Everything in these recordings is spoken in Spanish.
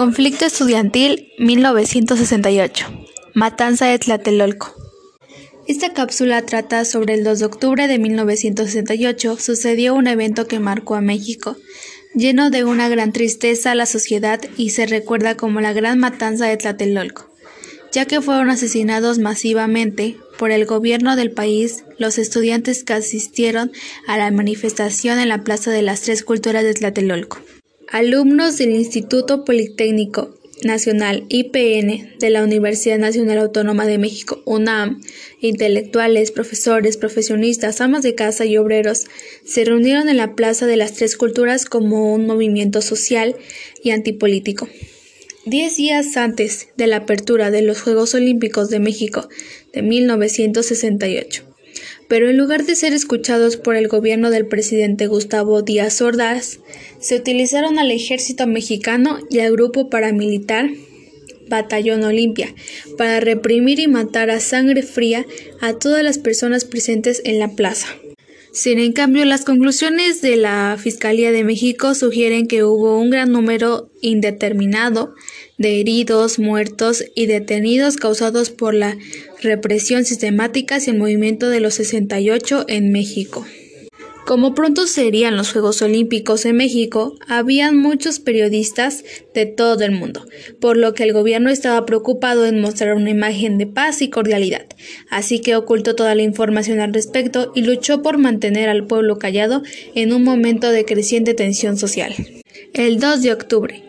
Conflicto estudiantil 1968. Matanza de Tlatelolco. Esta cápsula trata sobre el 2 de octubre de 1968 sucedió un evento que marcó a México, lleno de una gran tristeza a la sociedad y se recuerda como la gran matanza de Tlatelolco, ya que fueron asesinados masivamente por el gobierno del país los estudiantes que asistieron a la manifestación en la Plaza de las Tres Culturas de Tlatelolco. Alumnos del Instituto Politécnico Nacional IPN de la Universidad Nacional Autónoma de México, UNAM, intelectuales, profesores, profesionistas, amas de casa y obreros se reunieron en la Plaza de las Tres Culturas como un movimiento social y antipolítico. Diez días antes de la apertura de los Juegos Olímpicos de México de 1968, pero en lugar de ser escuchados por el gobierno del presidente Gustavo Díaz Ordaz, se utilizaron al ejército mexicano y al grupo paramilitar Batallón Olimpia para reprimir y matar a sangre fría a todas las personas presentes en la plaza. Sin en cambio, las conclusiones de la Fiscalía de México sugieren que hubo un gran número indeterminado de heridos, muertos y detenidos causados por la represión sistemática hacia el movimiento de los 68 en México. Como pronto serían los Juegos Olímpicos en México, habían muchos periodistas de todo el mundo, por lo que el gobierno estaba preocupado en mostrar una imagen de paz y cordialidad, así que ocultó toda la información al respecto y luchó por mantener al pueblo callado en un momento de creciente tensión social. El 2 de octubre,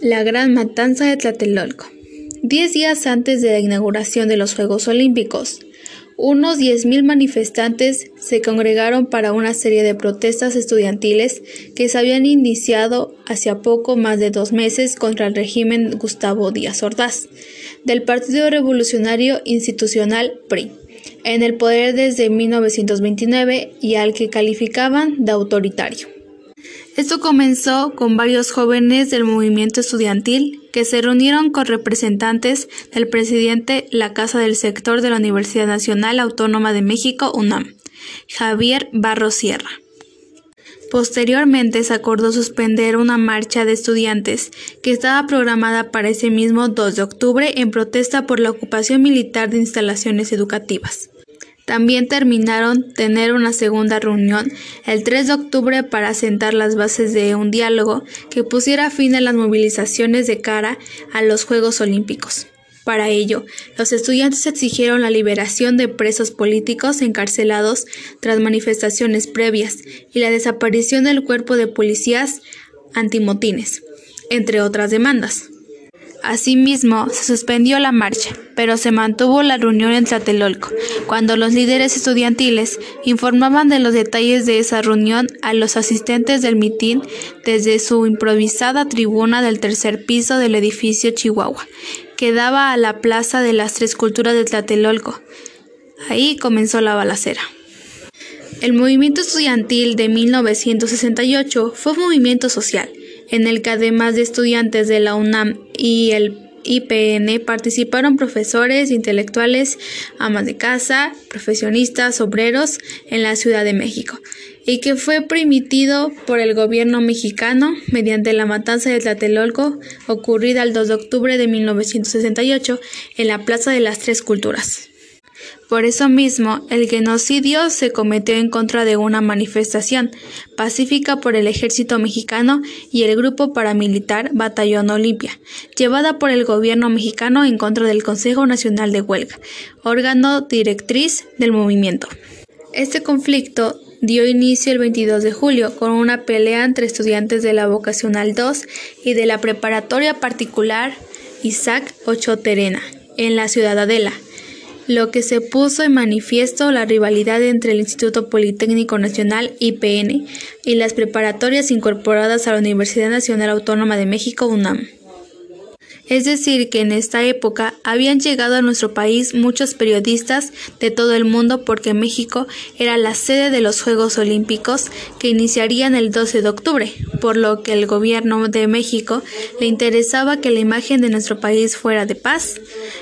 la Gran Matanza de Tlatelolco. Diez días antes de la inauguración de los Juegos Olímpicos, unos 10.000 manifestantes se congregaron para una serie de protestas estudiantiles que se habían iniciado hacia poco más de dos meses contra el régimen Gustavo Díaz Ordaz, del Partido Revolucionario Institucional PRI, en el poder desde 1929 y al que calificaban de autoritario. Esto comenzó con varios jóvenes del movimiento estudiantil que se reunieron con representantes del presidente la Casa del Sector de la Universidad Nacional Autónoma de México, UNAM, Javier Barro Sierra. Posteriormente se acordó suspender una marcha de estudiantes que estaba programada para ese mismo 2 de octubre en protesta por la ocupación militar de instalaciones educativas. También terminaron tener una segunda reunión el 3 de octubre para sentar las bases de un diálogo que pusiera fin a las movilizaciones de cara a los Juegos Olímpicos. Para ello, los estudiantes exigieron la liberación de presos políticos encarcelados tras manifestaciones previas y la desaparición del cuerpo de policías antimotines, entre otras demandas. Asimismo, se suspendió la marcha, pero se mantuvo la reunión en Tlatelolco, cuando los líderes estudiantiles informaban de los detalles de esa reunión a los asistentes del mitin desde su improvisada tribuna del tercer piso del edificio Chihuahua, que daba a la Plaza de las Tres Culturas de Tlatelolco. Ahí comenzó la balacera. El movimiento estudiantil de 1968 fue un movimiento social en el que además de estudiantes de la UNAM y el IPN participaron profesores, intelectuales, amas de casa, profesionistas, obreros en la Ciudad de México, y que fue permitido por el gobierno mexicano mediante la matanza de Tlatelolco ocurrida el 2 de octubre de 1968 en la Plaza de las Tres Culturas. Por eso mismo, el genocidio se cometió en contra de una manifestación pacífica por el ejército mexicano y el grupo paramilitar Batallón Olimpia, llevada por el gobierno mexicano en contra del Consejo Nacional de Huelga, órgano directriz del movimiento. Este conflicto dio inicio el 22 de julio con una pelea entre estudiantes de la Vocacional 2 y de la preparatoria particular Isaac Ochoterena en la Ciudad Adela lo que se puso en manifiesto la rivalidad entre el Instituto Politécnico Nacional IPN y las preparatorias incorporadas a la Universidad Nacional Autónoma de México UNAM. Es decir, que en esta época habían llegado a nuestro país muchos periodistas de todo el mundo porque México era la sede de los Juegos Olímpicos que iniciarían el 12 de octubre, por lo que el gobierno de México le interesaba que la imagen de nuestro país fuera de paz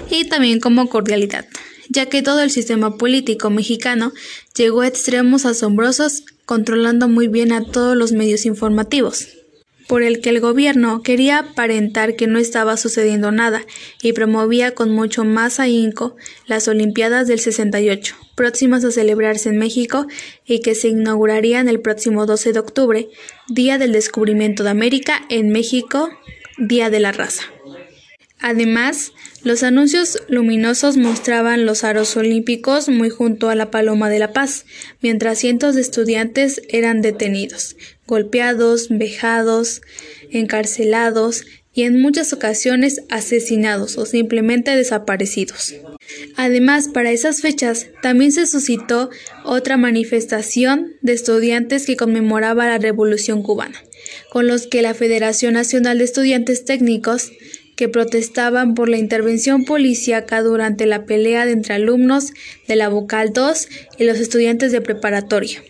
y también como cordialidad ya que todo el sistema político mexicano llegó a extremos asombrosos, controlando muy bien a todos los medios informativos. por el que el gobierno quería aparentar que no estaba sucediendo nada y promovía con mucho más ahínco las Olimpiadas del 68, próximas a celebrarse en México y que se inaugurarían el próximo 12 de octubre, Día del Descubrimiento de América en México, Día de la Raza. Además, los anuncios luminosos mostraban los aros olímpicos muy junto a la Paloma de la Paz, mientras cientos de estudiantes eran detenidos, golpeados, vejados, encarcelados y en muchas ocasiones asesinados o simplemente desaparecidos. Además, para esas fechas también se suscitó otra manifestación de estudiantes que conmemoraba la Revolución cubana, con los que la Federación Nacional de Estudiantes Técnicos que protestaban por la intervención policíaca durante la pelea entre alumnos de la Vocal 2 y los estudiantes de preparatoria.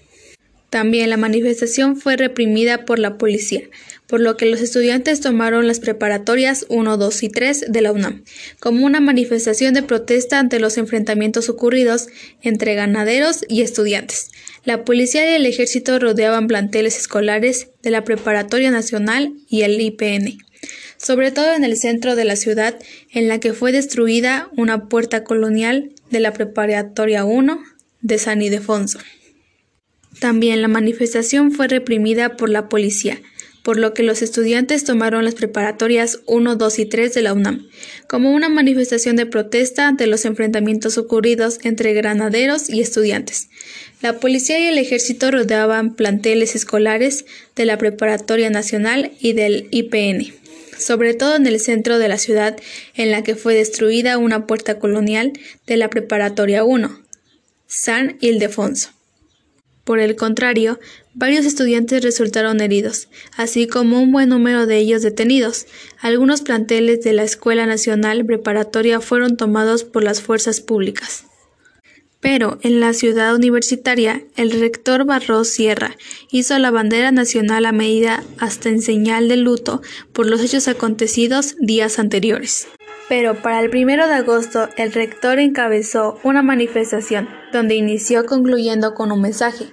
También la manifestación fue reprimida por la policía, por lo que los estudiantes tomaron las preparatorias 1, 2 y 3 de la UNAM como una manifestación de protesta ante los enfrentamientos ocurridos entre ganaderos y estudiantes. La policía y el ejército rodeaban planteles escolares de la Preparatoria Nacional y el IPN sobre todo en el centro de la ciudad, en la que fue destruida una puerta colonial de la Preparatoria 1 de San Ildefonso. También la manifestación fue reprimida por la policía, por lo que los estudiantes tomaron las preparatorias 1, 2 y 3 de la UNAM, como una manifestación de protesta ante los enfrentamientos ocurridos entre granaderos y estudiantes. La policía y el ejército rodeaban planteles escolares de la Preparatoria Nacional y del IPN sobre todo en el centro de la ciudad en la que fue destruida una puerta colonial de la Preparatoria 1, San Ildefonso. Por el contrario, varios estudiantes resultaron heridos, así como un buen número de ellos detenidos. Algunos planteles de la Escuela Nacional Preparatoria fueron tomados por las fuerzas públicas. Pero en la ciudad universitaria, el rector Barros Sierra hizo la bandera nacional a medida hasta en señal de luto por los hechos acontecidos días anteriores. Pero para el primero de agosto, el rector encabezó una manifestación donde inició concluyendo con un mensaje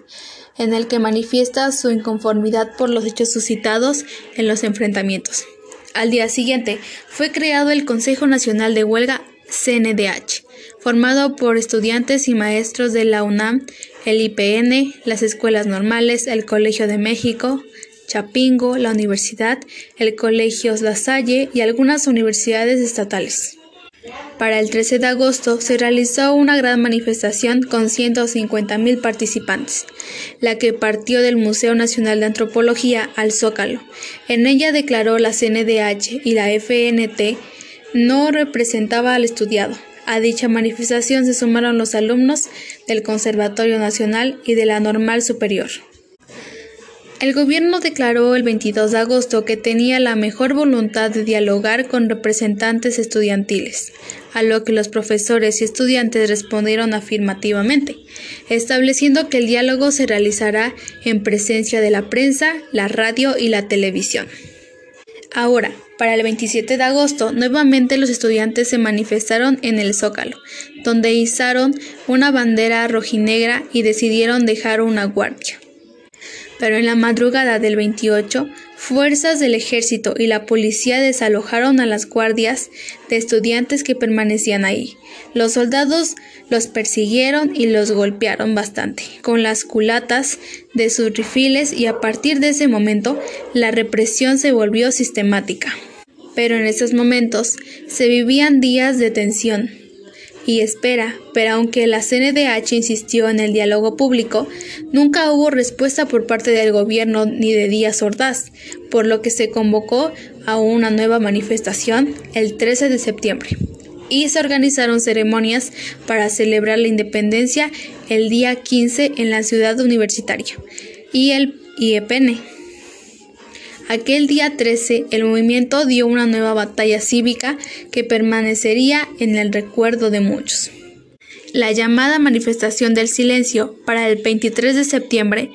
en el que manifiesta su inconformidad por los hechos suscitados en los enfrentamientos. Al día siguiente fue creado el Consejo Nacional de Huelga CNDH, formado por estudiantes y maestros de la UNAM, el IPN, las escuelas normales, el Colegio de México, Chapingo, la universidad, el Colegio La Salle y algunas universidades estatales. Para el 13 de agosto se realizó una gran manifestación con 150.000 participantes, la que partió del Museo Nacional de Antropología al Zócalo. En ella declaró la CNDH y la FNT no representaba al estudiado, a dicha manifestación se sumaron los alumnos del Conservatorio Nacional y de la Normal Superior. El gobierno declaró el 22 de agosto que tenía la mejor voluntad de dialogar con representantes estudiantiles, a lo que los profesores y estudiantes respondieron afirmativamente, estableciendo que el diálogo se realizará en presencia de la prensa, la radio y la televisión. Ahora, para el 27 de agosto, nuevamente los estudiantes se manifestaron en el Zócalo, donde izaron una bandera rojinegra y decidieron dejar una guardia. Pero en la madrugada del 28, fuerzas del ejército y la policía desalojaron a las guardias de estudiantes que permanecían ahí. Los soldados los persiguieron y los golpearon bastante con las culatas de sus rifiles y a partir de ese momento la represión se volvió sistemática pero en esos momentos se vivían días de tensión y espera, pero aunque la CNDH insistió en el diálogo público, nunca hubo respuesta por parte del gobierno ni de Díaz Ordaz, por lo que se convocó a una nueva manifestación el 13 de septiembre. Y se organizaron ceremonias para celebrar la independencia el día 15 en la ciudad universitaria y el IEPN Aquel día 13, el movimiento dio una nueva batalla cívica que permanecería en el recuerdo de muchos. La llamada manifestación del silencio para el 23 de septiembre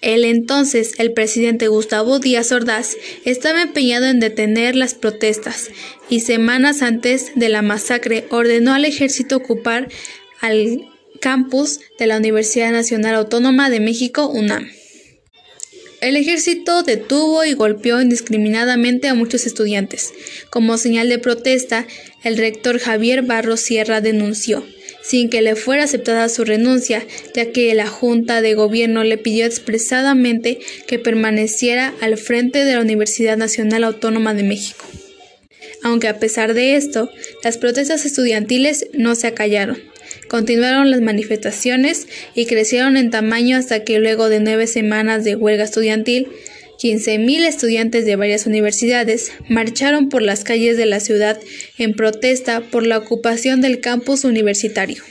el entonces el presidente Gustavo Díaz Ordaz estaba empeñado en detener las protestas y semanas antes de la masacre ordenó al ejército ocupar al campus de la Universidad Nacional Autónoma de México UNAM. El ejército detuvo y golpeó indiscriminadamente a muchos estudiantes. Como señal de protesta, el rector Javier Barros Sierra denunció, sin que le fuera aceptada su renuncia, ya que la Junta de Gobierno le pidió expresadamente que permaneciera al frente de la Universidad Nacional Autónoma de México. Aunque a pesar de esto, las protestas estudiantiles no se acallaron. Continuaron las manifestaciones y crecieron en tamaño hasta que luego de nueve semanas de huelga estudiantil, 15.000 estudiantes de varias universidades marcharon por las calles de la ciudad en protesta por la ocupación del campus universitario.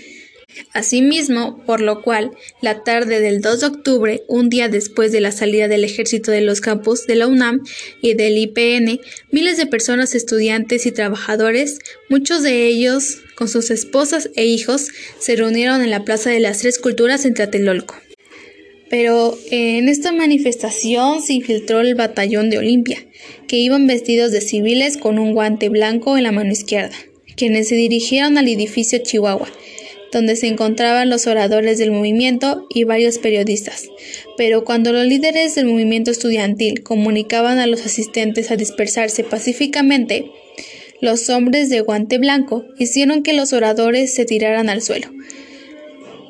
Asimismo, por lo cual, la tarde del 2 de octubre, un día después de la salida del ejército de los campus de la UNAM y del IPN, miles de personas, estudiantes y trabajadores, muchos de ellos con sus esposas e hijos, se reunieron en la Plaza de las Tres Culturas en Tlatelolco. Pero en esta manifestación se infiltró el batallón de Olimpia, que iban vestidos de civiles con un guante blanco en la mano izquierda, quienes se dirigieron al edificio Chihuahua, donde se encontraban los oradores del movimiento y varios periodistas. Pero cuando los líderes del movimiento estudiantil comunicaban a los asistentes a dispersarse pacíficamente, los hombres de guante blanco hicieron que los oradores se tiraran al suelo.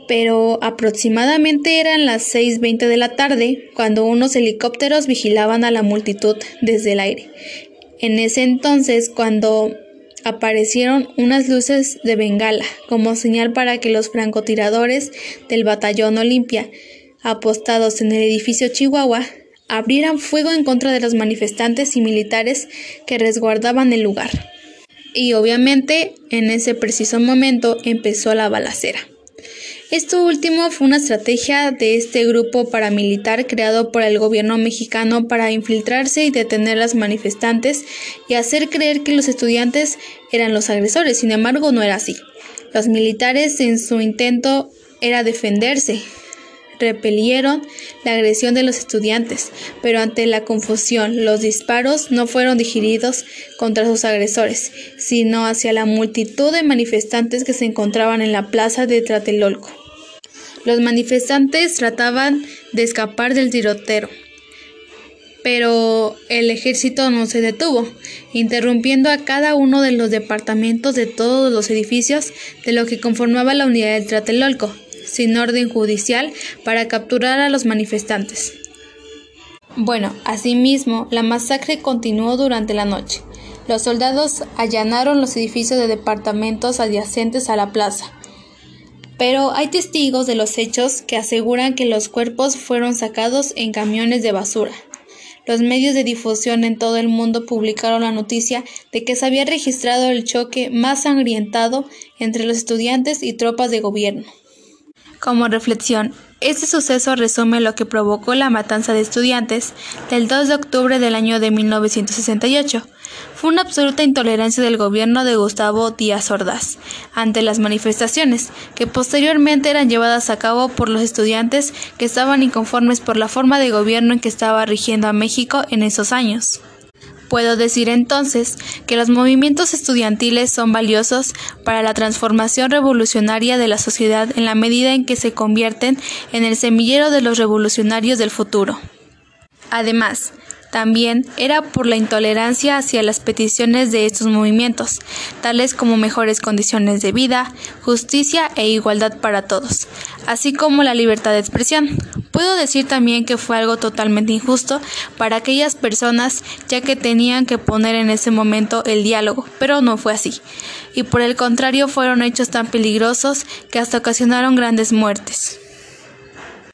Pero aproximadamente eran las 6.20 de la tarde cuando unos helicópteros vigilaban a la multitud desde el aire. En ese entonces, cuando aparecieron unas luces de bengala como señal para que los francotiradores del batallón Olimpia, apostados en el edificio Chihuahua, abrieran fuego en contra de los manifestantes y militares que resguardaban el lugar. Y obviamente en ese preciso momento empezó la balacera. Esto último fue una estrategia de este grupo paramilitar creado por el gobierno mexicano para infiltrarse y detener a los manifestantes y hacer creer que los estudiantes eran los agresores. Sin embargo, no era así. Los militares en su intento era defenderse, repelieron la agresión de los estudiantes, pero ante la confusión los disparos no fueron dirigidos contra sus agresores, sino hacia la multitud de manifestantes que se encontraban en la plaza de Tlatelolco. Los manifestantes trataban de escapar del tiroteo, pero el ejército no se detuvo, interrumpiendo a cada uno de los departamentos de todos los edificios de lo que conformaba la unidad del Tlatelolco, sin orden judicial, para capturar a los manifestantes. Bueno, asimismo, la masacre continuó durante la noche. Los soldados allanaron los edificios de departamentos adyacentes a la plaza, pero hay testigos de los hechos que aseguran que los cuerpos fueron sacados en camiones de basura. Los medios de difusión en todo el mundo publicaron la noticia de que se había registrado el choque más sangrientado entre los estudiantes y tropas de gobierno. Como reflexión, este suceso resume lo que provocó la matanza de estudiantes del 2 de octubre del año de 1968 fue una absoluta intolerancia del gobierno de Gustavo Díaz Ordaz ante las manifestaciones, que posteriormente eran llevadas a cabo por los estudiantes que estaban inconformes por la forma de gobierno en que estaba rigiendo a México en esos años. Puedo decir entonces que los movimientos estudiantiles son valiosos para la transformación revolucionaria de la sociedad en la medida en que se convierten en el semillero de los revolucionarios del futuro. Además, también era por la intolerancia hacia las peticiones de estos movimientos, tales como mejores condiciones de vida, justicia e igualdad para todos, así como la libertad de expresión. Puedo decir también que fue algo totalmente injusto para aquellas personas ya que tenían que poner en ese momento el diálogo, pero no fue así. Y por el contrario fueron hechos tan peligrosos que hasta ocasionaron grandes muertes.